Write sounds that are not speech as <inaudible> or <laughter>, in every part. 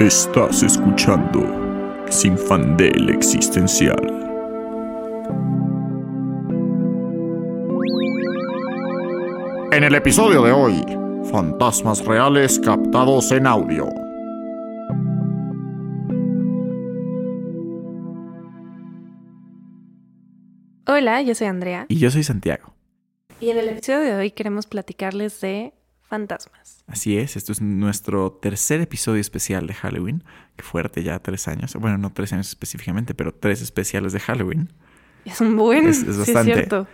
Estás escuchando Sin Fandel Existencial. En el episodio de hoy, fantasmas reales captados en audio. Hola, yo soy Andrea. Y yo soy Santiago. Y en el episodio de hoy queremos platicarles de fantasmas. Así es, esto es nuestro tercer episodio especial de Halloween. Qué fuerte, ya tres años. Bueno, no tres años específicamente, pero tres especiales de Halloween. Es un buen. Es, es sí, bastante. cierto.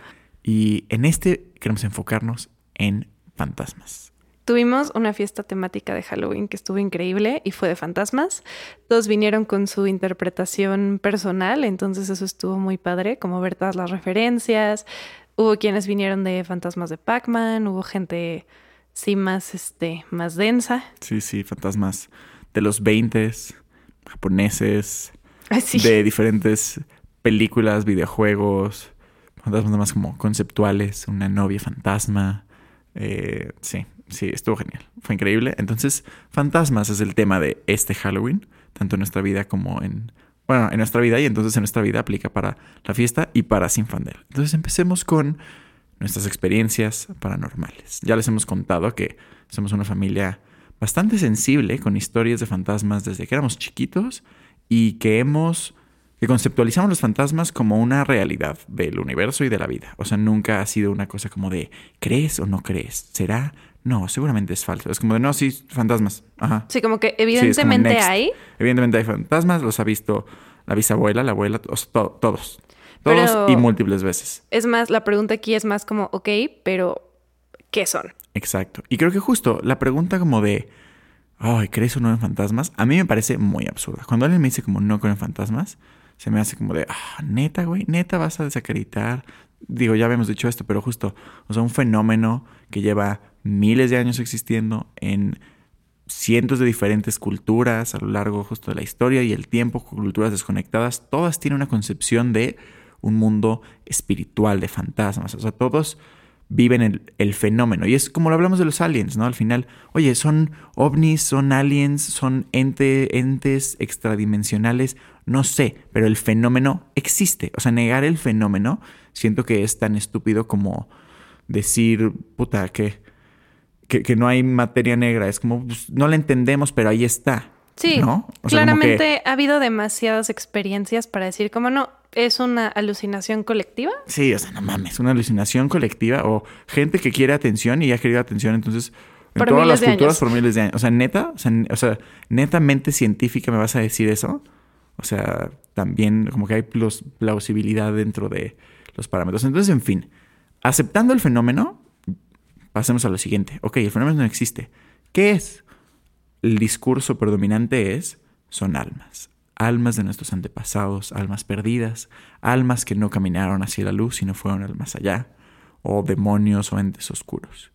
Y en este queremos enfocarnos en fantasmas. Tuvimos una fiesta temática de Halloween que estuvo increíble y fue de fantasmas. Todos vinieron con su interpretación personal, entonces eso estuvo muy padre, como ver todas las referencias. Hubo quienes vinieron de fantasmas de Pac-Man, hubo gente sí más este más densa. Sí, sí, fantasmas de los 20 japoneses, sí. de diferentes películas, videojuegos, fantasmas más como conceptuales, una novia fantasma. Eh, sí, sí, estuvo genial. Fue increíble. Entonces, fantasmas es el tema de este Halloween, tanto en nuestra vida como en. Bueno, en nuestra vida y entonces en nuestra vida aplica para la fiesta y para Sin Fandel. Entonces empecemos con nuestras experiencias paranormales. Ya les hemos contado que somos una familia bastante sensible con historias de fantasmas desde que éramos chiquitos y que hemos que conceptualizamos los fantasmas como una realidad del universo y de la vida. O sea, nunca ha sido una cosa como de ¿crees o no crees? ¿Será? No, seguramente es falso. Es como de no, sí, fantasmas. Ajá. Sí, como que Sí, es como evidentemente hay, Evidentemente hay fantasmas, los ha visto la bisabuela, la abuela, o sea, to- todos. Todos Pero- y múltiples veces. Es más, la pregunta aquí es más como, ok, pero ¿qué son? Exacto. Y creo que justo la pregunta como de, ay, ¿crees o no en fantasmas? A mí me parece muy absurda. Cuando alguien me dice como no creo en fantasmas, se me hace como de, ah, neta, güey, neta vas a desacreditar. Digo, ya habíamos dicho esto, pero justo, o sea, un fenómeno que lleva miles de años existiendo en cientos de diferentes culturas a lo largo justo de la historia y el tiempo, culturas desconectadas, todas tienen una concepción de un mundo espiritual, de fantasmas. O sea, todos viven el, el fenómeno. Y es como lo hablamos de los aliens, ¿no? Al final, oye, son ovnis, son aliens, son ente, entes extradimensionales, no sé, pero el fenómeno existe. O sea, negar el fenómeno siento que es tan estúpido como decir, puta, que, que, que no hay materia negra. Es como, pues, no la entendemos, pero ahí está. Sí, ¿no? O sea, como que- claramente ha habido demasiadas experiencias para decir como no, es una alucinación colectiva. Sí, o sea, no mames, una alucinación colectiva o gente que quiere atención y ya ha querido atención, entonces en Por todas las culturas años. por miles de años. O sea, neta, o sea, o sea, netamente científica me vas a decir eso. O sea, también como que hay plus- plausibilidad dentro de los parámetros. Entonces, en fin, aceptando el fenómeno, pasemos a lo siguiente. Ok, el fenómeno no existe. ¿Qué es? El discurso predominante es, son almas. Almas de nuestros antepasados, almas perdidas, almas que no caminaron hacia la luz y no fueron al más allá, o demonios o entes oscuros.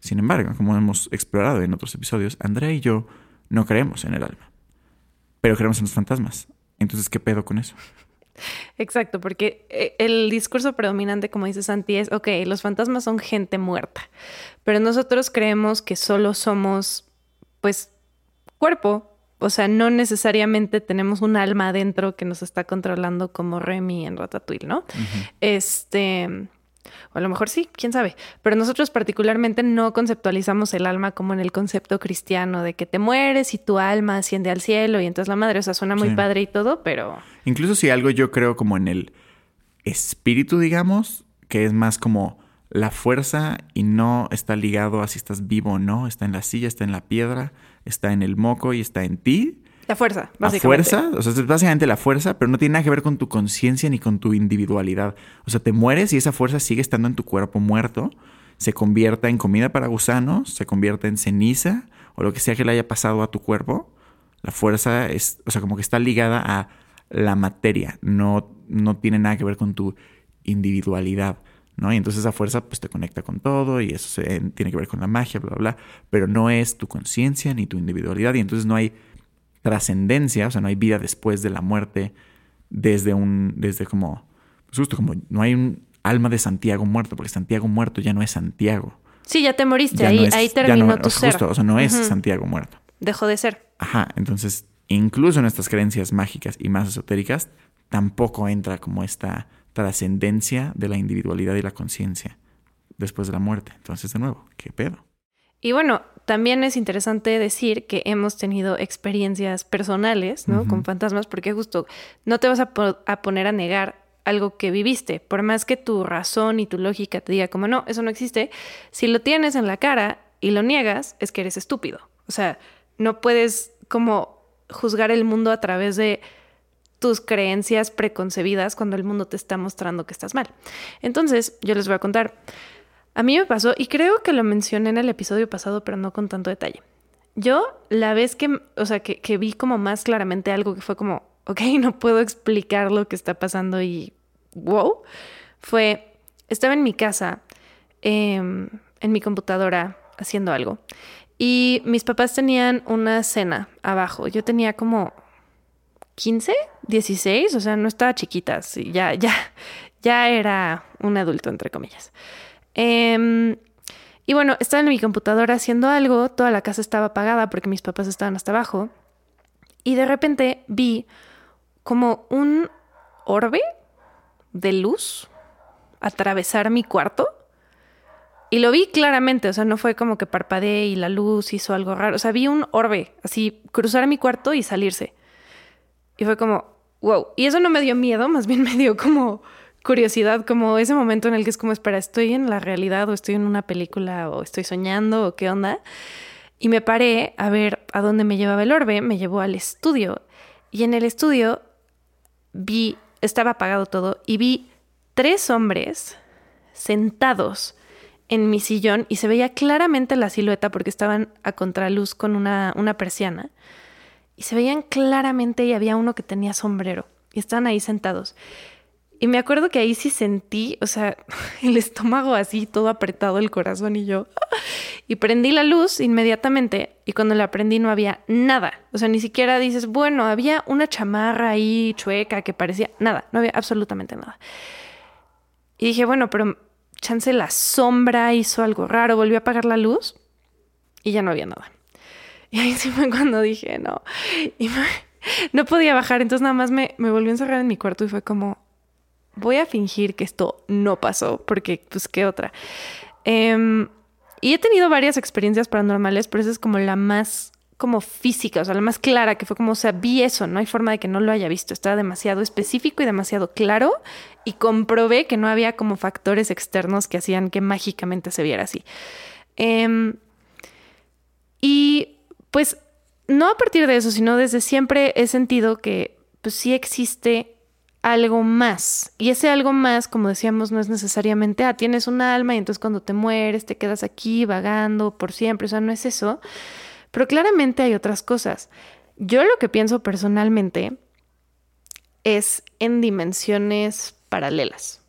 Sin embargo, como hemos explorado en otros episodios, Andrea y yo no creemos en el alma, pero creemos en los fantasmas. Entonces, ¿qué pedo con eso? Exacto, porque eh, el discurso predominante, como dice Santi, es, ok, los fantasmas son gente muerta, pero nosotros creemos que solo somos, pues, cuerpo. O sea, no necesariamente tenemos un alma adentro que nos está controlando como Remy en Ratatouille, ¿no? Este, o a lo mejor sí, quién sabe. Pero nosotros particularmente no conceptualizamos el alma como en el concepto cristiano de que te mueres y tu alma asciende al cielo y entonces la madre, o sea, suena muy Sí. padre y todo, pero Incluso si algo yo creo como en el espíritu, digamos, que es más como la fuerza y no está ligado a si estás vivo o no, está en la silla, está en la piedra, está en el moco y está en ti. la fuerza, básicamente. fuerza, o sea, es básicamente la fuerza, pero no tiene nada que ver con tu conciencia ni con tu individualidad. O sea, te mueres y esa fuerza sigue estando en tu cuerpo muerto, se convierta en comida para gusanos, se convierta en ceniza o lo que sea que le haya pasado a tu cuerpo. La fuerza es, o sea, como que está ligada a la materia, no, no tiene nada que ver con tu individualidad. ¿No? Y entonces esa fuerza pues te conecta con todo y eso se- tiene que ver con la magia, bla, bla, bla, pero no es tu conciencia ni tu individualidad y entonces no hay trascendencia, o sea, no hay vida después de la muerte desde un, desde como, pues justo como, no hay un alma de Santiago muerto, porque Santiago muerto ya no es Santiago. Sí, ya te moriste, Ya ahí, no es- ahí terminó no- tu o sea, ser. Justo, o sea, no es. Santiago muerto. dejó de ser. Ajá, entonces incluso en estas creencias mágicas y más esotéricas tampoco entra como esta trascendencia de la individualidad y la conciencia después de la muerte. Entonces, de nuevo, ¿qué pedo? Y bueno, también es interesante decir que hemos tenido experiencias personales, ¿no? Con fantasmas, porque justo no te vas a, a, poner a negar algo que viviste, por más que tu razón y tu lógica te diga como no, eso no existe, si lo tienes en la cara y lo niegas, es que eres estúpido. O sea, no puedes como juzgar el mundo a través de tus creencias preconcebidas cuando el mundo te está mostrando que estás mal. Entonces, yo les voy a contar. A mí me pasó, y creo que lo mencioné en el episodio pasado, pero no con tanto detalle. Yo, la vez que, o sea, que, vi como más claramente algo que fue como, ok, <laughs> no puedo explicar lo que está pasando y wow, fue, estaba en mi casa, em, en mi computadora, haciendo algo. Y mis papás tenían una cena abajo. Yo tenía como 15, 16, o sea, no estaba chiquita, ya, ya, ya era un adulto, entre comillas. Em, y bueno, estaba en mi computadora haciendo algo, toda la casa estaba apagada porque mis papás estaban hasta abajo. Y de repente vi como un orbe de luz atravesar mi cuarto. Y lo vi claramente, o sea, no fue como que parpadeé y la luz hizo algo raro. O sea, vi un orbe así cruzar mi cuarto y salirse. Y fue como, wow. Y eso no me dio miedo, más bien <laughs> me dio como curiosidad, como ese momento en el que es como, espera, ¿estoy en la realidad o estoy en una película o estoy soñando o qué onda? Y me paré a ver a dónde me llevaba el orbe, me llevó al estudio. Y en el estudio vi, estaba apagado todo, y vi tres hombres sentados en mi sillón y se veía claramente la silueta porque estaban a contraluz con una, una persiana. Se veían claramente y había uno que tenía sombrero. Y estaban ahí sentados. Y me acuerdo que ahí sí sentí, o sea, <laughs> el estómago así, todo apretado, el corazón y yo. <laughs> Y prendí la luz inmediatamente y cuando la prendí no había nada. O sea, ni siquiera dices, bueno, había una chamarra ahí chueca que parecía nada, no había absolutamente nada. Y dije, bueno, pero chance la sombra hizo algo raro, volví a apagar la luz y ya no había nada. Y ahí sí fue cuando dije, no. Y no podía bajar, entonces nada más me, me volví a encerrar en mi cuarto y fue como, voy a fingir que esto no pasó, porque pues qué otra. Em, y he tenido varias experiencias paranormales, pero esa es como la más como física, o sea, la más clara, que fue como, o sea, vi eso, no hay forma de que no lo haya visto, estaba demasiado específico y demasiado claro y comprobé que no había como factores externos que hacían que mágicamente se viera así. Em, y pues no a partir de eso, sino desde siempre he sentido que pues sí existe algo más. Y ese algo más, como decíamos, no es necesariamente, ah, tienes un alma y entonces cuando te mueres te quedas aquí vagando por siempre, o sea, no es eso. Pero claramente hay otras cosas. Yo lo que pienso personalmente es en dimensiones paralelas.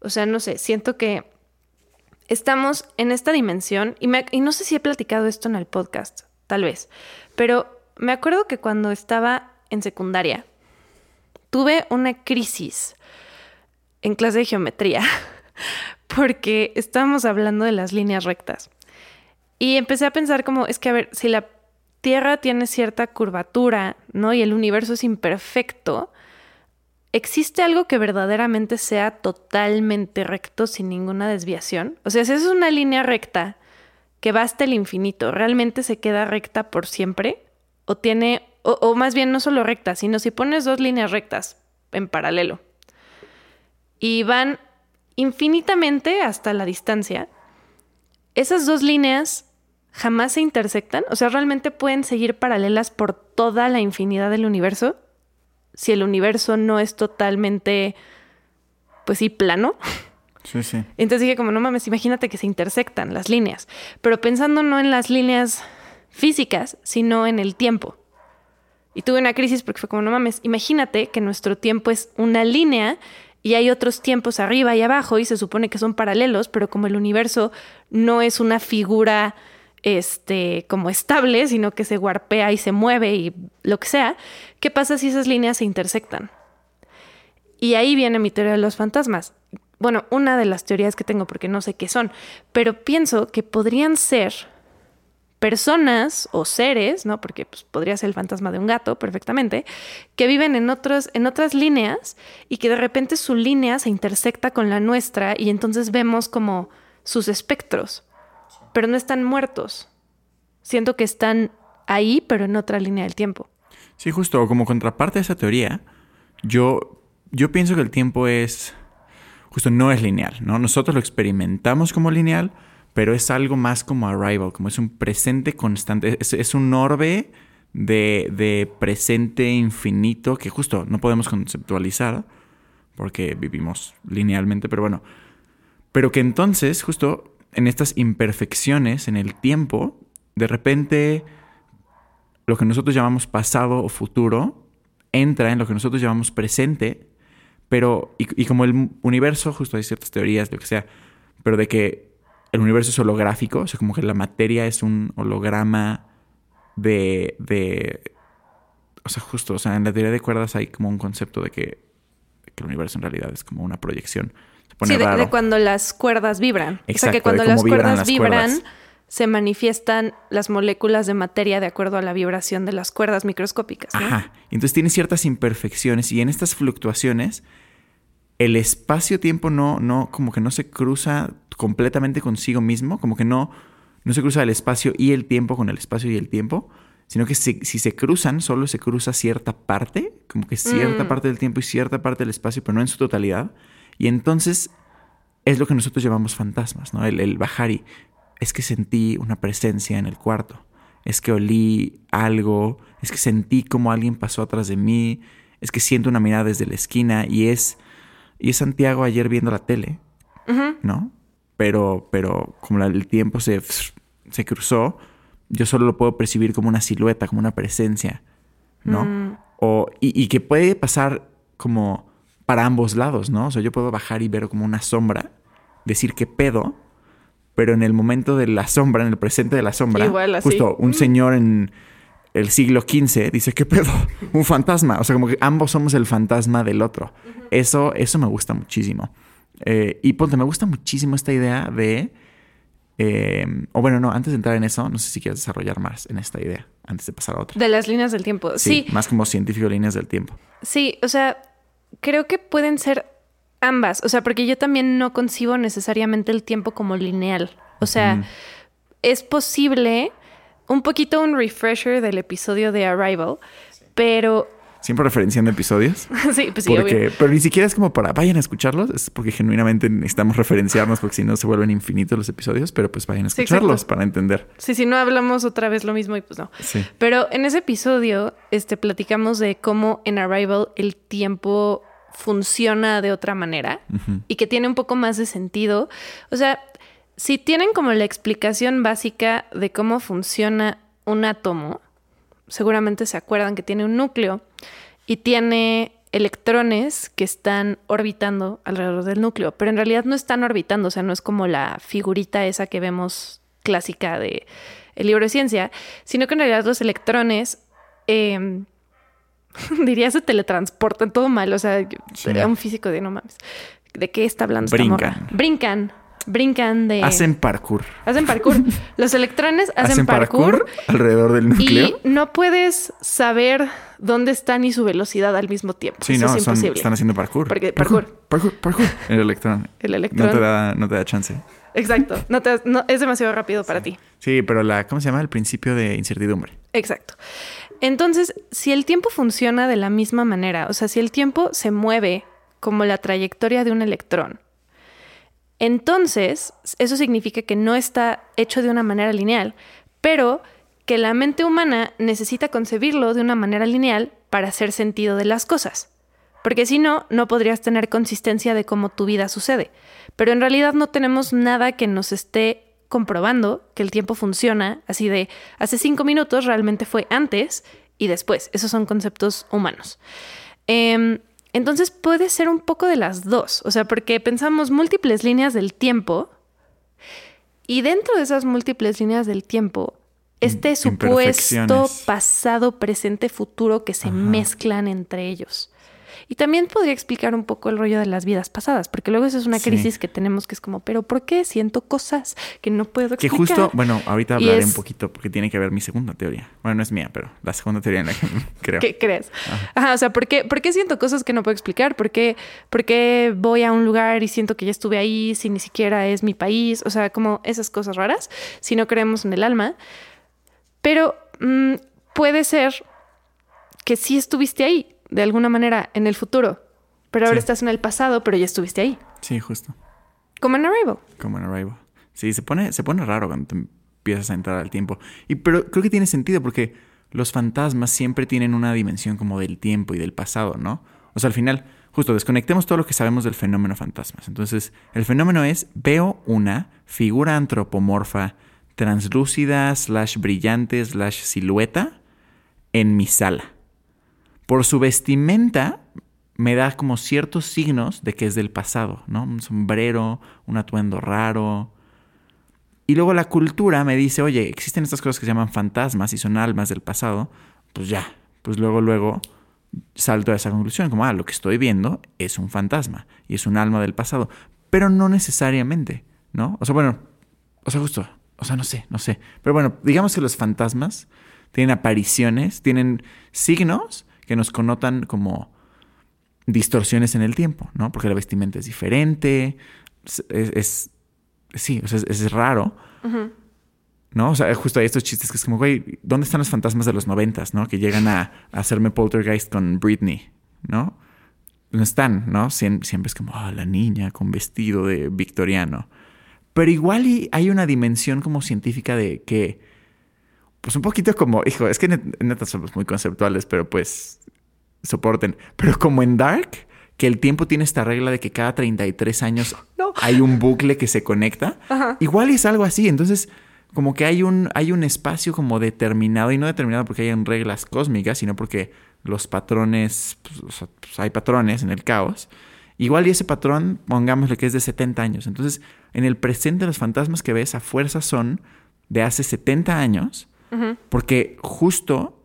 O sea, no sé, siento que estamos en esta dimensión y, no sé si he platicado esto en el podcast, tal vez, pero me acuerdo que cuando estaba en secundaria, tuve una crisis en clase de geometría <laughs> porque estábamos hablando de las líneas rectas. Y empecé a pensar como, es que a ver, si la Tierra tiene cierta curvatura, ¿no? Y el universo es imperfecto, ¿existe algo que verdaderamente sea totalmente recto sin ninguna desviación? O sea, si es una línea recta que va hasta el infinito, ¿realmente se queda recta por siempre? ¿O tiene o, más bien no solo rectas, sino si pones dos líneas rectas en paralelo y van infinitamente hasta la distancia, esas dos líneas jamás se intersectan, o sea, realmente pueden seguir paralelas por toda la infinidad del universo, si el universo no es totalmente, pues sí, plano. Sí, sí. Entonces dije, como no mames, imagínate que se intersectan las líneas, pero pensando no en las líneas físicas, sino en el tiempo. Y tuve una crisis porque fue como, no mames, imagínate que nuestro tiempo es una línea y hay otros tiempos arriba y abajo y se supone que son paralelos, pero como el universo no es una figura este como estable, sino que se guarpea y se mueve y lo que sea, ¿qué pasa si esas líneas se intersectan? Y ahí viene mi teoría de los fantasmas. Bueno, una de las teorías que tengo porque no sé qué son, pero pienso que podrían ser personas o seres, ¿no? Porque pues, podría ser el fantasma de un gato perfectamente, que viven en, otros, en otras líneas y que de repente su línea se intersecta con la nuestra y entonces vemos como sus espectros, pero no están muertos. Siento que están ahí, pero en otra línea del tiempo. Sí, justo como contraparte a esa teoría, yo, yo pienso que el tiempo es, justo no es lineal, ¿no? Nosotros lo experimentamos como lineal, pero es algo más como arrival, como es un presente constante, es, un orbe de, de, presente infinito que justo no podemos conceptualizar porque vivimos linealmente, pero bueno, pero que entonces justo en estas imperfecciones en el tiempo, de repente lo que nosotros llamamos pasado o futuro entra en lo que nosotros llamamos presente, pero y, como el universo, justo hay ciertas teorías, lo que sea, pero de que el universo es holográfico, o sea, como que la materia es un holograma de, de o sea, justo, o sea, en la teoría de cuerdas hay como un concepto de que, el universo en realidad es como una proyección. Sí, de, cuando las cuerdas vibran. o sea, que cuando las cuerdas vibran, se manifiestan las moléculas de materia de acuerdo a la vibración de las cuerdas microscópicas. Ajá. Entonces tiene ciertas imperfecciones y en estas fluctuaciones el espacio-tiempo no, no, como que no se cruza completamente consigo mismo, como que no, no se cruza el espacio y el tiempo con el espacio y el tiempo, sino que si, se cruzan, solo se cruza cierta parte, como que cierta mm. parte del tiempo y cierta parte del espacio, pero no en su totalidad. Y entonces es lo que nosotros llamamos fantasmas, ¿no? El, el bajar y es que sentí una presencia en el cuarto, es que olí algo, es que sentí como alguien pasó atrás de mí, es que siento una mirada desde la esquina y es, y es Santiago ayer viendo la tele, ¿no? pero, pero como el tiempo se, se cruzó, yo solo lo puedo percibir como una silueta, como una presencia, ¿no? Mm. O, y, que puede pasar como para ambos lados, ¿no? O sea, yo puedo bajar y ver como una sombra, decir qué pedo, pero en el momento de la sombra, en el presente de la sombra, justo un mm. señor en el siglo XV dice, ¿qué pedo? <laughs> Un fantasma. O sea, como que ambos somos el fantasma del otro. Eso, eso me gusta muchísimo. Eh, y ponte, me gusta muchísimo esta idea de... Eh, o bueno, no, antes de entrar en eso, no sé si quieres desarrollar más en esta idea, antes de pasar a otra. De las líneas del tiempo, sí. Más como científico líneas del tiempo. Sí, o sea, creo que pueden ser ambas, o sea, porque yo también no concibo necesariamente el tiempo como lineal. O sea, es posible un poquito un refresher del episodio de Arrival, pero Siempre referenciando episodios. <laughs> sí, pues sí, porque, Pero ni siquiera es como para vayan a escucharlos, es porque genuinamente necesitamos referenciarnos porque si no se vuelven infinitos los episodios, pero pues vayan a escucharlos para entender. Sí, si no hablamos otra vez lo mismo y pues no. Sí. Pero en ese episodio este, platicamos de cómo en Arrival el tiempo funciona de otra manera y que tiene un poco más de sentido. O sea, si tienen como la explicación básica de cómo funciona un átomo, seguramente se acuerdan que tiene un núcleo y tiene electrones que están orbitando alrededor del núcleo, pero en realidad no están orbitando, o sea, no es como la figurita esa que vemos clásica de el libro de ciencia, sino que en realidad los electrones eh, <laughs> diría se teletransportan todo mal, o sea, sería un físico de no mames. ¿De qué está hablando Brincan. esta morra? Brincan brincan de... Hacen parkour. Hacen parkour. <laughs> Los electrones hacen, parkour, alrededor del núcleo. Y no puedes saber dónde están y su velocidad al mismo tiempo. Sí, no, están haciendo parkour. Porque parkour. Parkour, parkour. El electrón. <laughs> El electrón. No te da, no te da chance. Exacto. No te, es demasiado rápido para ti. Sí, pero la, ¿cómo se llama? El principio de incertidumbre. Exacto. Entonces, si el tiempo funciona de la misma manera, o sea, si el tiempo se mueve como la trayectoria de un electrón, entonces, eso significa que no está hecho de una manera lineal, pero que la mente humana necesita concebirlo de una manera lineal para hacer sentido de las cosas. Porque si no, no podrías tener consistencia de cómo tu vida sucede. Pero en realidad no tenemos nada que nos esté comprobando que el tiempo funciona así de hace cinco minutos realmente fue antes y después. Esos son conceptos humanos. Em, entonces puede ser un poco de las dos, o sea, porque pensamos múltiples líneas del tiempo y dentro de esas múltiples líneas del tiempo, este supuesto pasado, presente, futuro que se mezclan entre ellos. Y también podría explicar un poco el rollo de las vidas pasadas, porque luego esa es una Sí. crisis que tenemos que es como, pero ¿por qué siento cosas que no puedo Que explicar? justo, bueno, ahorita hablaré es- un poquito porque tiene que ver mi segunda teoría. Bueno, no es mía, pero la segunda teoría en la que <laughs> creo. ¿Qué crees? Ajá, o sea, ¿por qué, por qué siento cosas que no puedo explicar? ¿Por qué, por qué voy a un lugar y siento que ya estuve ahí si ni siquiera es mi país? O sea, como esas cosas raras, si no creemos en el alma. Pero mm, puede ser que sí estuviste ahí, de alguna manera, en el futuro. Pero ahora Sí. estás en el pasado, pero ya estuviste ahí. Sí, justo. Como en Arrival. Como en Arrival. Sí, se pone, se pone raro cuando te empiezas a entrar al tiempo. Y pero creo que tiene sentido porque los fantasmas siempre tienen una dimensión como del tiempo y del pasado, ¿no? O sea, al final, justo desconectemos todo lo que sabemos del fenómeno fantasmas. Entonces, el fenómeno es veo una figura antropomorfa translúcida, slash brillante, slash silueta en mi sala. Por su vestimenta me da como ciertos signos de que es del pasado, ¿no? Un sombrero, un atuendo raro. Y luego la cultura me dice, oye, existen estas cosas que se llaman fantasmas y son almas del pasado. Pues ya, pues luego, luego salto a esa conclusión, como, ah, lo que estoy viendo es un fantasma y es un alma del pasado. Pero no necesariamente, ¿no? O sea, bueno, o sea, justo, o sea, no sé, no sé. Pero bueno, digamos que los fantasmas tienen apariciones, tienen signos que nos connotan como distorsiones en el tiempo, ¿no? Porque la vestimenta es diferente, es, es- sí, o sea, es, es raro, ¿no? O sea, justo hay estos chistes que es como, güey, ¿dónde están los fantasmas de los noventas, no? Que llegan a, a hacerme poltergeist con Britney, ¿no? No están, ¿no? Siem- siempre es como, ah, la niña con vestido de victoriano. Pero igual y hay una dimensión como científica de que, pues un poquito como, hijo, es que net- neta somos muy conceptuales, pero pues soporten. Pero como en Dark, que el tiempo tiene esta regla de que cada 33 años <gasps> No. hay un bucle que se conecta, Ajá. igual es algo así. Entonces, como que hay un, hay un espacio como determinado, y no determinado porque hayan reglas cósmicas, sino porque los patrones, pues, o sea, pues, hay patrones en el caos. Igual y ese patrón, pongámosle que es de 70 años. Entonces, en el presente los fantasmas que ves a fuerza son de hace 70 años, porque justo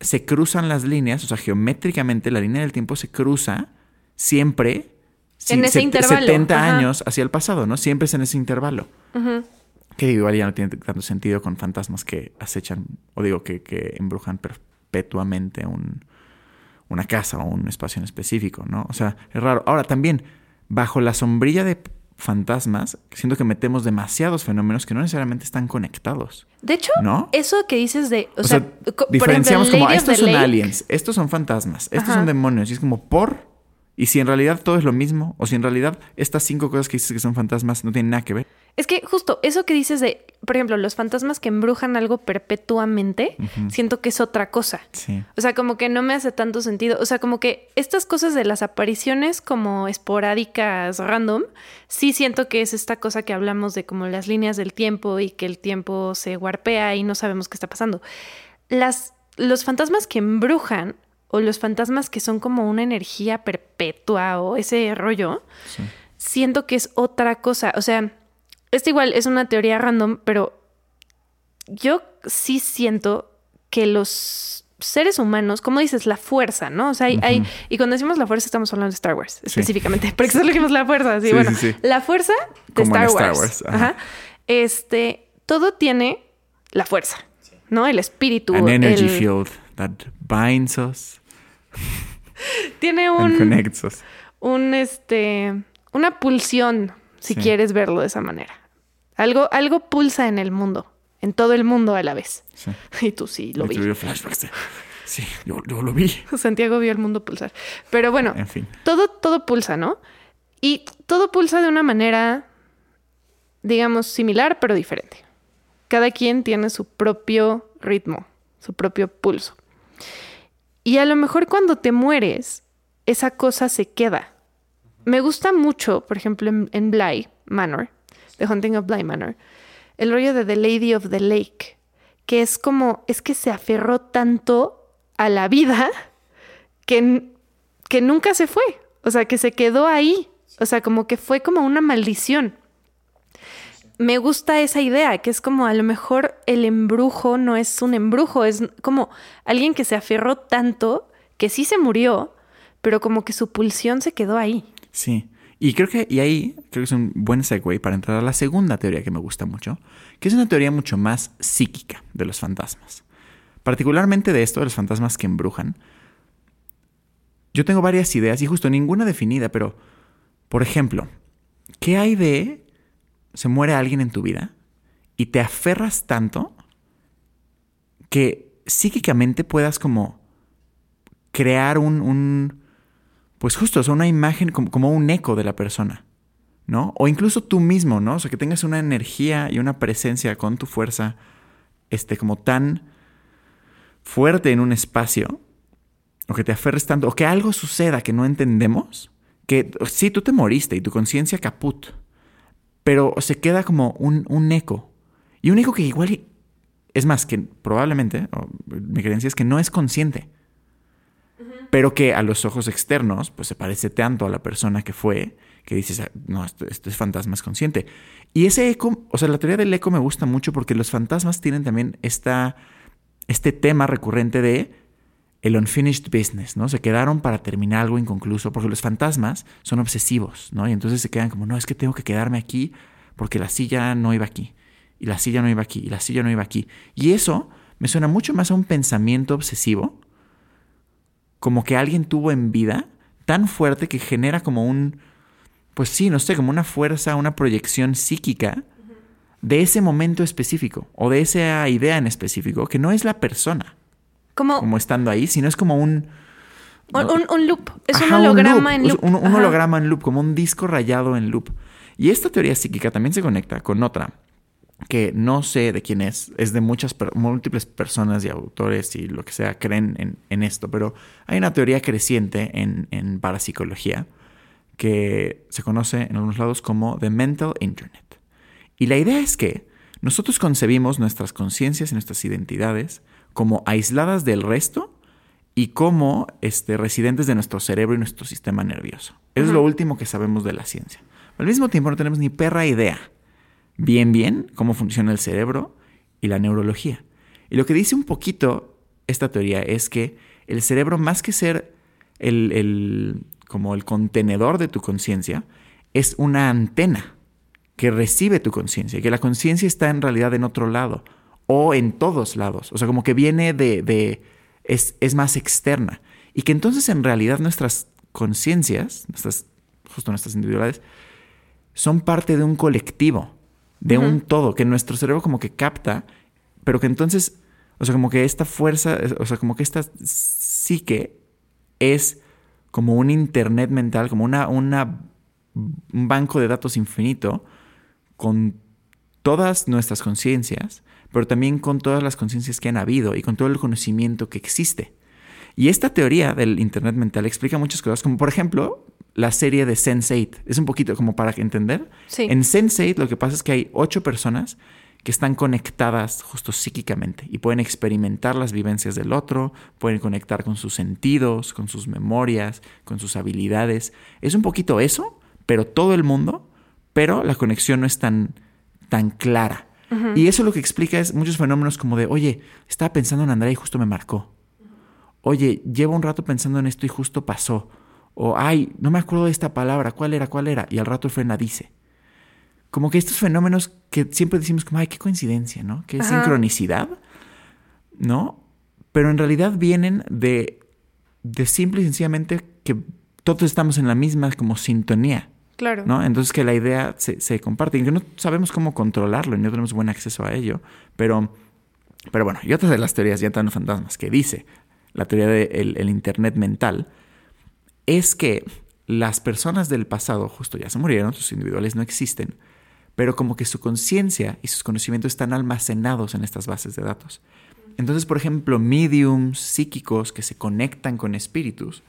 se cruzan las líneas, o sea, geométricamente la línea del tiempo se cruza siempre En ese intervalo, 70 ajá. años hacia el pasado, ¿no? Siempre es en ese intervalo. Que igual ya no tiene tanto sentido con fantasmas que acechan, o digo, que, que embrujan perpetuamente un, una casa o un espacio en específico, ¿no? O sea, es raro. Ahora, también, bajo la sombrilla de fantasmas, siento que metemos demasiados fenómenos que no necesariamente están conectados. De hecho, ¿No? eso que dices de, o, O, sea, sea, co- por diferenciamos ejemplo, como, estos son Lake, aliens, estos son fantasmas, estos Ajá. son demonios. Y es como, ¿por? Y si en realidad todo es lo mismo, o si en realidad estas cinco cosas que dices que son fantasmas no tienen nada que ver. Es que justo eso que dices de, por ejemplo, los fantasmas que embrujan algo perpetuamente, siento que es otra cosa. Sí. O sea, como que no me hace tanto sentido. O sea, como que estas cosas de las apariciones como esporádicas, random, sí siento que es esta cosa que hablamos de como las líneas del tiempo y que el tiempo se guarpea y no sabemos qué está pasando. Las, los fantasmas que embrujan o los fantasmas que son como una energía perpetua o ese rollo, Sí. siento que es otra cosa. O sea, esto igual es una teoría random, pero yo sí siento que los seres humanos, como dices, la fuerza, ¿no? O sea, hay, hay- y cuando decimos la fuerza estamos hablando de Star Wars específicamente, <laughs> porque solo dijimos la fuerza, sí, Sí, bueno, sí, sí. la fuerza de Como en Star, Star Wars. Wars, ajá. Ajá. Este, todo tiene la fuerza, ¿no? El espíritu. An energy el- field that binds us <laughs> Tiene un, un este una pulsión si Sí. quieres verlo de esa manera algo algo pulsa en el mundo en todo el mundo a la vez Sí. <laughs> y tú sí lo vi flashbacks Sí, yo, yo lo vi. <laughs> Santiago vio el mundo pulsar pero bueno En fin. todo todo pulsa no y todo pulsa de una manera digamos similar pero diferente cada quien tiene su propio ritmo su propio pulso y a lo mejor cuando te mueres esa cosa se queda. Me gusta mucho, por ejemplo, en, en Bly Manor, The Hunting of Bly Manor, el rollo de The Lady of the Lake, que es como, es que se aferró tanto a la vida que, que nunca se fue, o sea, que se quedó ahí, o sea, como que fue como una maldición. Me gusta esa idea, que es como a lo mejor el embrujo no es un embrujo, es como alguien que se aferró tanto que sí se murió, pero como que su pulsión se quedó ahí. Sí. Y creo que, y ahí creo que es un buen segue para entrar a la segunda teoría que me gusta mucho, que es una teoría mucho más psíquica de los fantasmas. Particularmente de esto, de los fantasmas que embrujan. Yo tengo varias ideas y justo ninguna definida, pero, por ejemplo, ¿qué hay de se muere alguien en tu vida y te aferras tanto que psíquicamente puedas como crear un, un pues justo, o una imagen como, como, un eco de la persona, ¿no? O incluso tú mismo, ¿no? O sea, que tengas una energía y una presencia con tu fuerza, este, como tan fuerte en un espacio, o que te aferres tanto, o que algo suceda que no entendemos, que sí, tú te moriste y tu conciencia caput, pero se queda como un, un eco. Y un eco que igual, es más, que probablemente, mi creencia es que no es consciente pero que a los ojos externos, pues se parece tanto a la persona que fue, que dices, ah, no, esto, es fantasma, es consciente. Y ese eco, o sea, la teoría del eco me gusta mucho porque los fantasmas tienen también esta, este tema recurrente de el unfinished business, ¿no? Se quedaron para terminar algo inconcluso, porque los fantasmas son obsesivos, ¿no? Y entonces se quedan como, no, es que tengo que quedarme aquí porque la silla no iba aquí, y la silla no iba aquí, y la silla no iba aquí. Y eso me suena mucho más a un pensamiento obsesivo como que alguien tuvo en vida tan fuerte que genera como un, pues sí, no sé, como una fuerza, una proyección psíquica de ese momento específico o de esa idea en específico, que no es la persona como, como estando ahí, sino es como un... un, loop, es un holograma en loop. Un, un holograma en loop, como un disco rayado en loop. Y esta teoría psíquica también se conecta con otra que no sé de quién es, es de muchas, múltiples personas y autores y lo que sea creen en, esto, pero hay una teoría creciente en, en, parapsicología que se conoce en algunos lados como The Mental Internet. Y la idea es que nosotros concebimos nuestras conciencias y nuestras identidades como aisladas del resto y como este, residentes de nuestro cerebro y nuestro sistema nervioso. Eso es lo último que sabemos de la ciencia. Al mismo tiempo no tenemos ni perra idea bien, bien cómo funciona el cerebro y la neurología. Y lo que dice un poquito esta teoría es que el cerebro, más que ser el, como el contenedor de tu conciencia, es una antena que recibe tu conciencia, que la conciencia está en realidad en otro lado o en todos lados, o sea, como que viene de, de es, es, más externa. Y que entonces en realidad nuestras conciencias, nuestras, justo nuestras individualidades, son parte de un colectivo de un todo, que nuestro cerebro como que capta, pero que entonces, o sea, como que esta fuerza, o sea, como que esta psique es como un internet mental, como una, una, un banco de datos infinito con todas nuestras conciencias, pero también con todas las conciencias que han habido y con todo el conocimiento que existe. Y esta teoría del Internet mental explica muchas cosas, como por ejemplo la serie de Sense8. Es un poquito como para entender. En Sense8 lo que pasa es que hay ocho personas que están conectadas justo psíquicamente y pueden experimentar las vivencias del otro, pueden conectar con sus sentidos, con sus memorias, con sus habilidades. Es un poquito eso, pero todo el mundo, pero la conexión no es tan, tan clara. Y eso lo que explica es muchos fenómenos como de, oye, estaba pensando en Andrea y justo me marcó. Oye, llevo un rato pensando en esto y justo pasó. O, ay, no me acuerdo de esta palabra, ¿cuál era? ¿Cuál era? Y al rato el la dice. Como que estos fenómenos que siempre decimos como, ay, qué coincidencia, ¿no? Qué sincronicidad, ¿no? Pero en realidad vienen de, de simple y sencillamente que todos estamos en la misma como sintonía. Claro. Entonces que la idea se, comparte y que no sabemos cómo controlarlo y no tenemos buen acceso a ello. Pero, pero bueno, y otras de las teorías ya están fantasmas que dice la teoría del el Internet mental es que las personas del pasado justo ya se murieron, sus individuales no existen, pero como que su conciencia y sus conocimientos están almacenados en estas bases de datos. Entonces, por ejemplo, mediums psíquicos que se conectan con espíritus,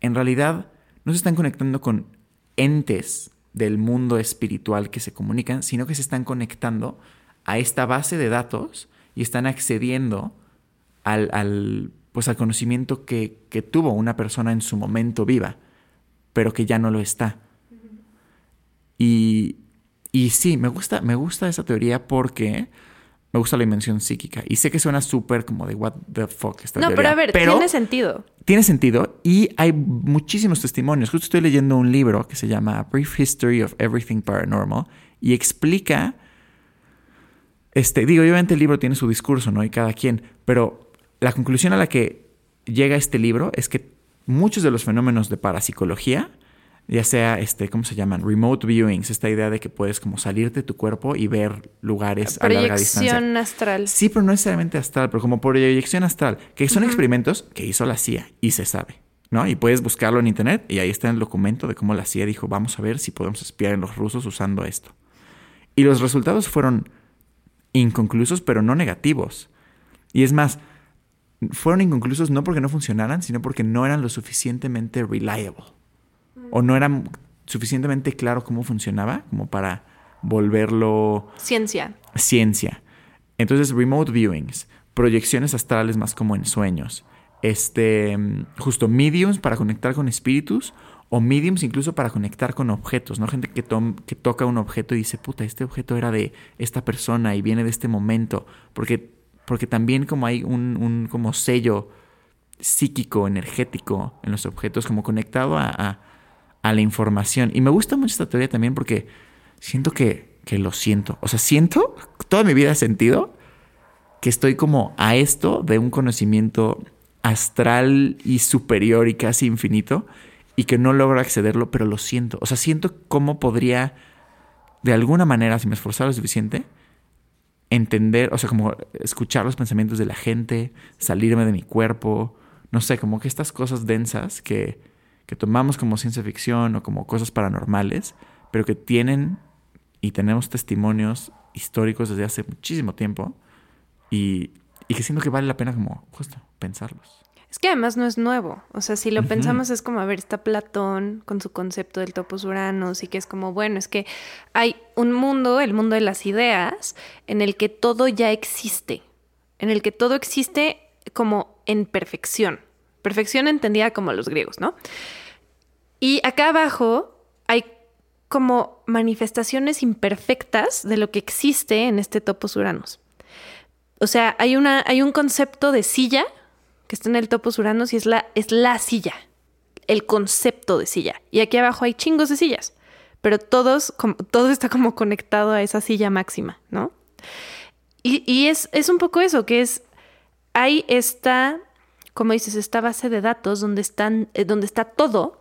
en realidad no se están conectando con entes del mundo espiritual que se comunican, sino que se están conectando a esta base de datos y están accediendo al, al pues al conocimiento que, tuvo una persona en su momento viva, pero que ya no lo está. Y, y sí, me gusta, me gusta esa teoría porque, me gusta la dimensión psíquica. Y sé que suena súper como de what the fuck esta No, teoría, pero a ver, tiene sentido. Tiene sentido y hay muchísimos testimonios. Justo estoy leyendo un libro que se llama Brief History of Everything Paranormal y explica, este, digo, obviamente el libro tiene su discurso, ¿no? Y cada quien, pero la conclusión a la que llega este libro es que muchos de los fenómenos de parapsicología ya sea, este, ¿cómo se llaman? Remote viewings, esta idea de que puedes como salirte de tu cuerpo y ver lugares a larga distancia. Proyección astral. Sí, pero no necesariamente astral, pero como proyección astral, que son experimentos que hizo la CIA y se sabe, ¿no? Y puedes buscarlo en internet y ahí está el documento de cómo la CIA dijo, vamos a ver si podemos espiar en los rusos usando esto. Y los resultados fueron inconclusos, pero no negativos. Y es más, fueron inconclusos no porque no funcionaran, sino porque no eran lo suficientemente reliable o no era suficientemente claro cómo funcionaba como para volverlo ciencia. Ciencia. Entonces, remote viewings, proyecciones astrales más como en sueños, este, justo mediums para conectar con espíritus o mediums incluso para conectar con objetos, ¿no? Gente que, que toca un objeto y dice, puta, este objeto era de esta persona y viene de este momento, porque, porque también como hay un, un como sello psíquico, energético en los objetos, como conectado a a la información. Y me gusta mucho esta teoría también porque siento que, que lo siento. O sea, siento, toda mi vida he sentido que estoy como a esto de un conocimiento astral y superior y casi infinito y que no logro accederlo, pero lo siento. O sea, siento cómo podría, de alguna manera, si me esforzara lo suficiente, entender, o sea, como escuchar los pensamientos de la gente, salirme de mi cuerpo, no sé, como que estas cosas densas que, que tomamos como ciencia ficción o como cosas paranormales, pero que tienen y tenemos testimonios históricos desde hace muchísimo tiempo y, que siento que vale la pena como justo pensarlos. Es que además no es nuevo. O sea, si lo pensamos es como, a ver, está Platón con su concepto del topos uranos y que es como, bueno, es que hay un mundo, el mundo de las ideas, en el que todo ya existe, en el que todo existe como en perfección. Perfección entendida como los griegos, ¿no? Y acá abajo hay como manifestaciones imperfectas de lo que existe en este topos uranos. O sea, hay, una, hay un concepto de silla que está en el topos uranos y es la, es la silla, el concepto de silla. Y aquí abajo hay chingos de sillas, pero todos, todo está como conectado a esa silla máxima, ¿no? Y, y es, es un poco eso, que es, hay esta como dices, esta base de datos donde, están, eh, donde está todo,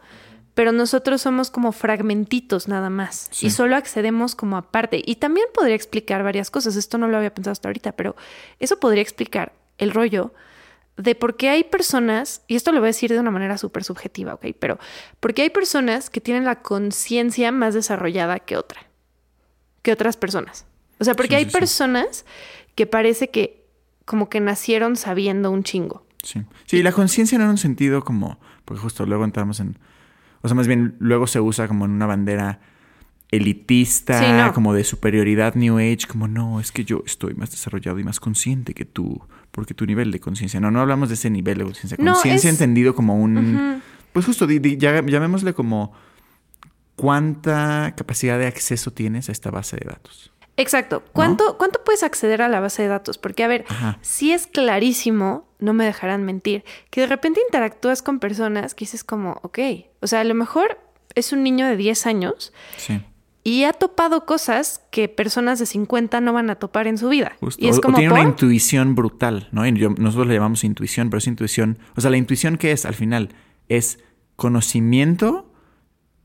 pero nosotros somos como fragmentitos nada más y solo accedemos como aparte. Y también podría explicar varias cosas, esto no lo había pensado hasta ahorita, pero eso podría explicar el rollo de por qué hay personas, y esto lo voy a decir de una manera súper subjetiva, ¿ok? Pero porque hay personas que tienen la conciencia más desarrollada que otra, que otras personas. O sea, porque hay personas que parece que como que nacieron sabiendo un chingo. Sí. Sí, la conciencia no en un sentido como. Porque justo luego entramos en. O sea, más bien luego se usa como en una bandera elitista, como de superioridad New Age, como no, es que yo estoy más desarrollado y más consciente que tú, porque tu nivel de conciencia. No, no hablamos de ese nivel de conciencia. Conciencia entendido como un. Pues justo, llamémosle como cuánta capacidad de acceso tienes a esta base de datos. Exacto. ¿Cuánto, ¿Cuánto puedes acceder a la base de datos? Porque, a ver, si es clarísimo, no me dejarán mentir, que de repente interactúas con personas que dices como, ok, o sea, a lo mejor es un niño de 10 años y ha topado cosas que personas de 50 no van a topar en su vida. Y es como tiene una intuición brutal, ¿no? nosotros le llamamos intuición, pero es intuición. O sea, la intuición que es al final es conocimiento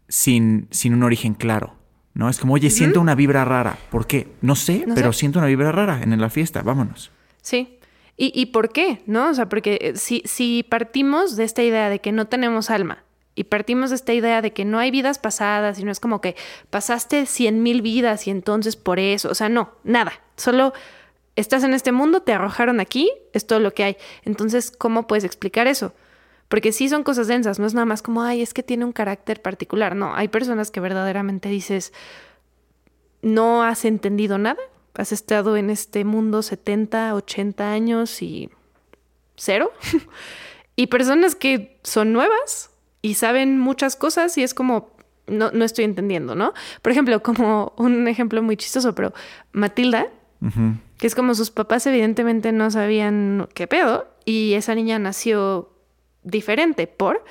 sin, sin un origen claro. ¿No? Es como, oye, siento una vibra rara. ¿Por qué? No sé, pero siento una vibra rara en la fiesta, vámonos. Sí. ¿Y, ¿Y, por qué? ¿No? O sea, porque eh, si, si partimos de esta idea de que no tenemos alma y partimos de esta idea de que no hay vidas pasadas y no es como que pasaste cien mil vidas y entonces por eso, o sea, no, nada, solo estás en este mundo, te arrojaron aquí, es todo lo que hay. Entonces, ¿cómo puedes explicar eso? Porque sí son cosas densas, no es nada más como, ay, es que tiene un carácter particular. No, hay personas que verdaderamente dices, no has entendido nada, has estado en este mundo 70, 80 años y cero. <laughs> y personas que son nuevas y saben muchas cosas y es como, no, no estoy entendiendo, ¿no? Por ejemplo, como un ejemplo muy chistoso, pero Matilda, Que es como sus papás evidentemente no sabían qué pedo y esa niña nació diferente por...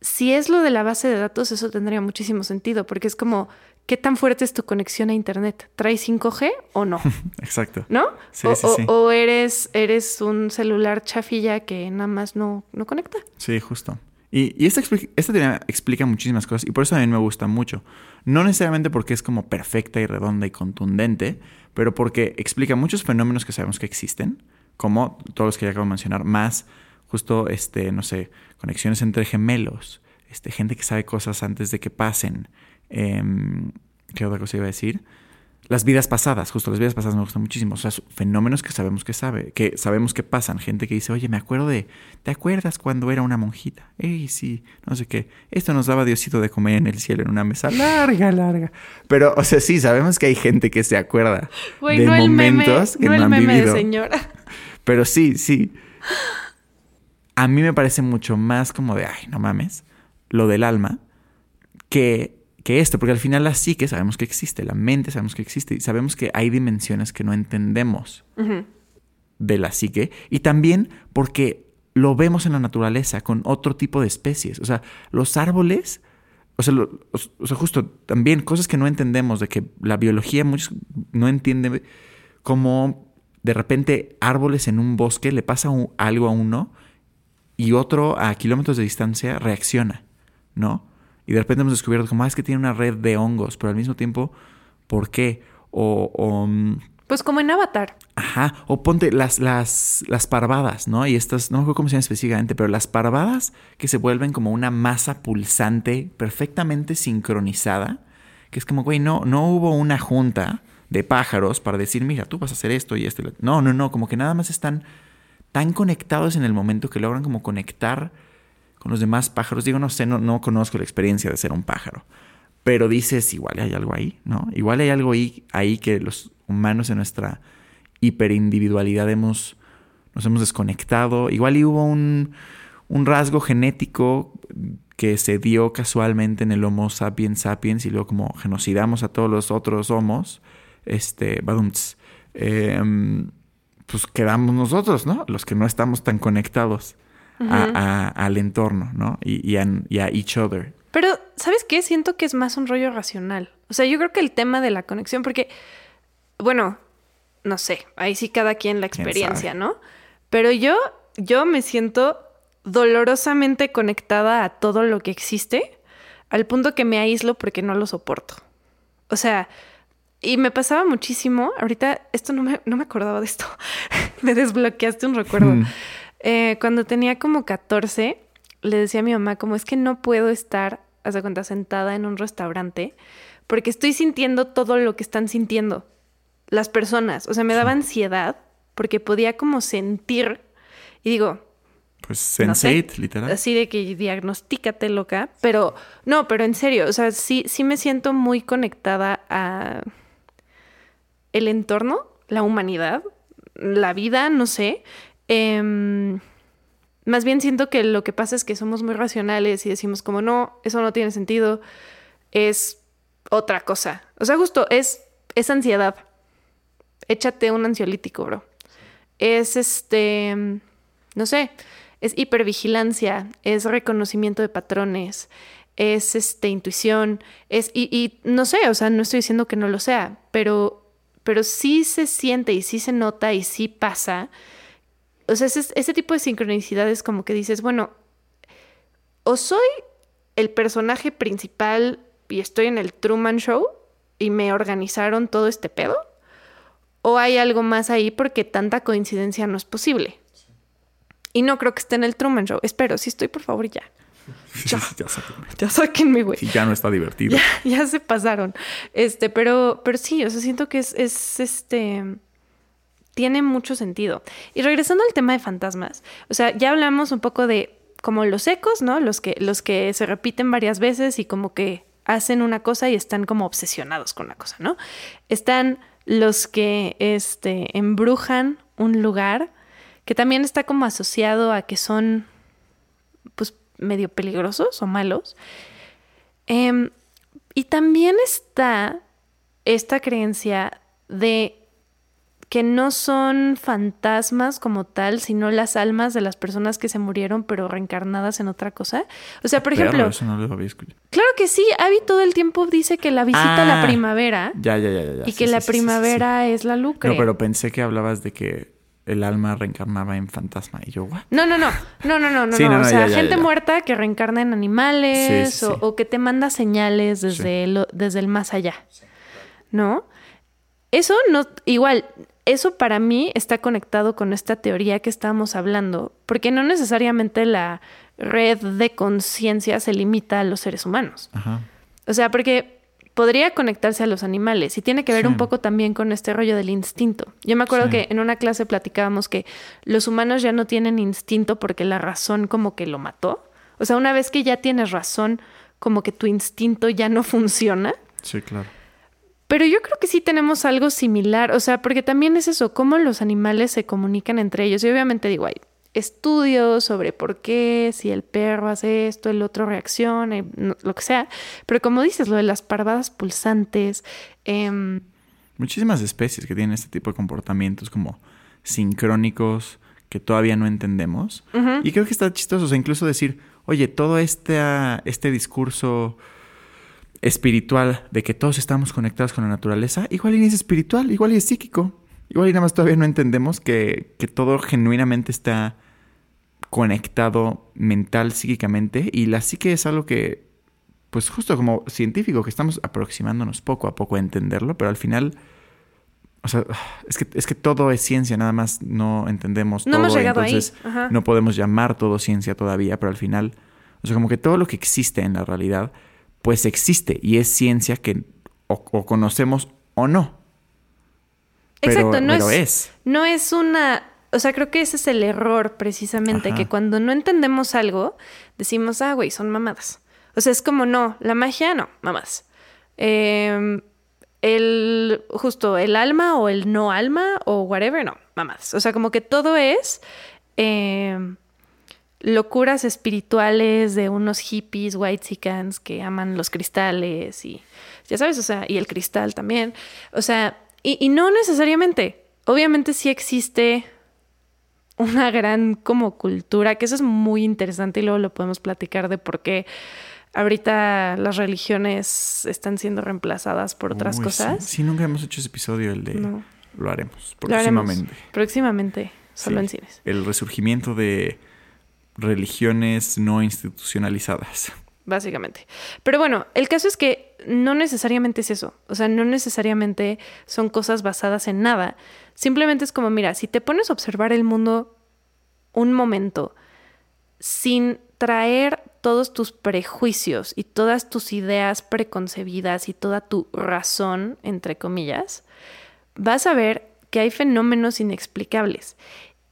Si es lo de la base de datos, eso tendría muchísimo sentido, porque es como, ¿qué tan fuerte es tu conexión a Internet? ¿Trae 5G o no? <laughs> Exacto. ¿No? Sí, o, sí, o- sí. o eres, eres un celular chafilla que nada más no, no conecta. Sí, justo. Y, y esta, esta teoría explica muchísimas cosas y por eso a mí me gusta mucho. No necesariamente porque es como perfecta y redonda y contundente, pero porque explica muchos fenómenos que sabemos que existen, como todos los que ya acabo de mencionar, más justo, este, no sé, conexiones entre gemelos, este, gente que sabe cosas antes de que pasen. Em, ¿Qué otra cosa iba a decir? Las vidas pasadas, justo las vidas pasadas me gustan muchísimo. O sea, fenómenos que sabemos que sabe, que sabemos que pasan. Gente que dice, oye, me acuerdo de, ¿te acuerdas cuando era una monjita? Ey, sí, no sé qué. Esto nos daba Diosito de comer en el cielo en una mesa larga, larga. Pero, o sea, sí, sabemos que hay gente que se acuerda de no el meme, momentos que no no, el han meme vivido. de señora. Pero sí, sí. A mí me parece mucho más como de, ay, no mames, lo del alma, que, que esto, porque al final la psique sabemos que existe, la mente sabemos que existe, y sabemos que hay dimensiones que no entendemos de la psique, y también porque lo vemos en la naturaleza con otro tipo de especies. O sea, los árboles, o sea, lo- o, o sea, justo también cosas que no entendemos, de que la biología muchos no entiende cómo de repente árboles en un bosque le pasa un- algo a uno y otro a kilómetros de distancia reacciona, ¿no? Y de repente hemos descubierto como, ah, es que tiene una red de hongos, pero al mismo tiempo, ¿por qué? O, o, mm, Pues como en Avatar. Ajá, o ponte las, las, las parvadas, ¿no? Y estas, no me acuerdo cómo se llaman específicamente, pero las parvadas que se vuelven como una masa pulsante perfectamente sincronizada, que es como, güey, no, no hubo una junta de pájaros para decir, mira, tú vas a hacer esto y esto. y lo-". No, no, no, como que nada más están tan conectados en el momento que logran como conectar con los demás pájaros. Digo, no sé, no, no conozco la experiencia de ser un pájaro. Pero dices, igual hay algo ahí, ¿no? Igual hay algo ahí, ahí que los humanos en nuestra hiperindividualidad hemos, nos hemos desconectado. Igual y hubo un, un rasgo genético que se dio casualmente en el Homo sapiens sapiens y luego como genocidamos a todos los otros homos, este, badumts, em, pues quedamos nosotros, ¿no? Los que no estamos tan conectados a- a- al entorno, ¿no? Y, y a, y a each other. Pero, ¿sabes qué? Siento que es más un rollo racional. O sea, yo creo que el tema de la conexión, porque, bueno, no sé, ahí sí cada quien la ¿Quién experiencia? ¿no? Pero yo, yo me siento dolorosamente conectada a todo lo que existe, al punto que me aíslo porque no lo soporto. O sea, y me pasaba muchísimo, ahorita esto no me, no me acordaba de esto, <laughs> me desbloqueaste un recuerdo. Mm. Eh, cuando tenía como 14, le decía a mi mamá como es que no puedo estar, de cuenta, sentada en un restaurante porque estoy sintiendo todo lo que están sintiendo las personas. O sea, me daba ansiedad porque podía como sentir y digo, Pues No sé. sense literal. así de que diagnostícate loca, pero no, pero en serio, o sea, sí, sí me siento muy conectada a el entorno, la humanidad, la vida, no sé. Em, más bien siento que lo que pasa es que somos muy racionales y decimos como no, eso no tiene sentido, es otra cosa. O sea, justo es, es ansiedad. Échate un ansiolítico, bro. Es este, no sé, es hipervigilancia, es reconocimiento de patrones, es este intuición, es y, y no sé, o sea, no estoy diciendo que no lo sea, pero pero sí se siente y sí se nota y sí pasa. O sea, ese, ese tipo de sincronicidades como que dices, bueno, o soy el personaje principal y estoy en el Truman Show y me organizaron todo este pedo, o hay algo más ahí porque tanta coincidencia no es posible. Y no creo que esté en el Truman Show. Espero, si estoy, por favor, ya. Ya, ya sáquenme. Ya sáquenme, güey. Sí, ya no está divertido. Ya, ya se pasaron. Este, pero, pero sí, o sea, siento que es, es este. Tiene mucho sentido. Y regresando al tema de fantasmas, o sea, ya hablamos un poco de como los ecos, ¿no? Los que, los que se repiten varias veces y como que hacen una cosa y están como obsesionados con una cosa, ¿no? Están los que este, embrujan un lugar, que también está como asociado a que son, pues, medio peligrosos o malos. Em, y también está esta creencia de que no son fantasmas como tal, sino las almas de las personas que se murieron pero reencarnadas en otra cosa. O sea, por ejemplo... Eso no lo había escuchado. Claro que sí, Abby todo el tiempo dice que la visita la Ah, primavera Ya, ya, ya, ya. y Sí, que sí, la sí. primavera es la lucre. No, pero pensé que hablabas de que el alma reencarnaba en fantasma. Y yo, ¿what? No, no, no, no, no, no, no, Sí, no. no, O sea, ya, ya, gente ya. muerta que reencarna en animales Sí, o, sí. o que te manda señales desde, lo- desde el más allá. ¿No? Eso no, igual, eso para mí está conectado con esta teoría que estábamos hablando, porque no necesariamente la red de conciencia se limita a los seres humanos. Ajá. O sea, porque podría conectarse a los animales y tiene que ver Sí. un poco también con este rollo del instinto. Yo me acuerdo Sí. que en una clase platicábamos que los humanos ya no tienen instinto porque la razón como que lo mató. O sea, una vez que ya tienes razón, como que tu instinto ya no <laughs> funciona. Sí, claro. Pero yo creo que sí tenemos algo similar, o sea, porque también es eso, cómo los animales se comunican entre ellos. Y obviamente digo, hay estudios sobre por qué, si el perro hace esto, el otro reacciona, lo que sea. Pero como dices, lo de las parvadas pulsantes, em, Muchísimas especies que tienen este tipo de comportamientos como sincrónicos que todavía no entendemos. Y creo que está chistoso, o sea, incluso decir, oye, todo este, este discurso espiritual de que todos estamos conectados con la naturaleza, igual y ni es espiritual, igual y es psíquico. Igual y nada más todavía no entendemos que, que todo genuinamente está conectado mental, psíquicamente, y la psique es algo que, pues justo como científico, que estamos aproximándonos poco a poco a entenderlo, pero al final, o sea, es que, es que todo es ciencia, nada más no entendemos No todo, hemos llegado ahí, entonces ajá. no podemos llamar todo ciencia todavía, pero al final, o sea, como que todo lo que existe en la realidad, pues existe y es ciencia que o, o conocemos o no. Pero, Exacto, no pero es, es. no es una, o sea, creo que ese es el error precisamente, Ajá. que cuando no entendemos algo, decimos, ah, güey, son mamadas. O sea, es como, no, la magia, no, mamadas. Eh, el, justo, el alma o el no alma o whatever, no, mamadas. O sea, como que todo es eh, locuras espirituales de unos hippies, white que aman los cristales y, ya sabes, o sea, y el cristal también. O sea, y, y no necesariamente. Obviamente sí existe una gran como cultura, que eso es muy interesante y luego lo podemos platicar de por qué ahorita las religiones están siendo reemplazadas por otras Uy, cosas. Sí, sí, nunca hemos hecho ese episodio, el de... No. Lo haremos Lo haremos próximamente. próximamente, solo Sí. en cines. El resurgimiento de religiones no institucionalizadas. Básicamente. Pero bueno, el caso es que no necesariamente es eso. O sea, no necesariamente son cosas basadas en nada. Simplemente es como, mira, si te pones a observar el mundo un momento sin traer todos tus prejuicios y todas tus ideas preconcebidas y toda tu razón, entre comillas, vas a ver que hay fenómenos inexplicables.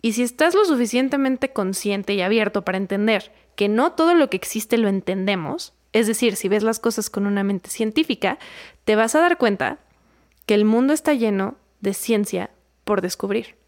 Y si estás lo suficientemente consciente y abierto para entender que no todo lo que existe lo entendemos, es decir, si ves las cosas con una mente científica, te vas a dar cuenta que el mundo está lleno de ciencia por descubrir.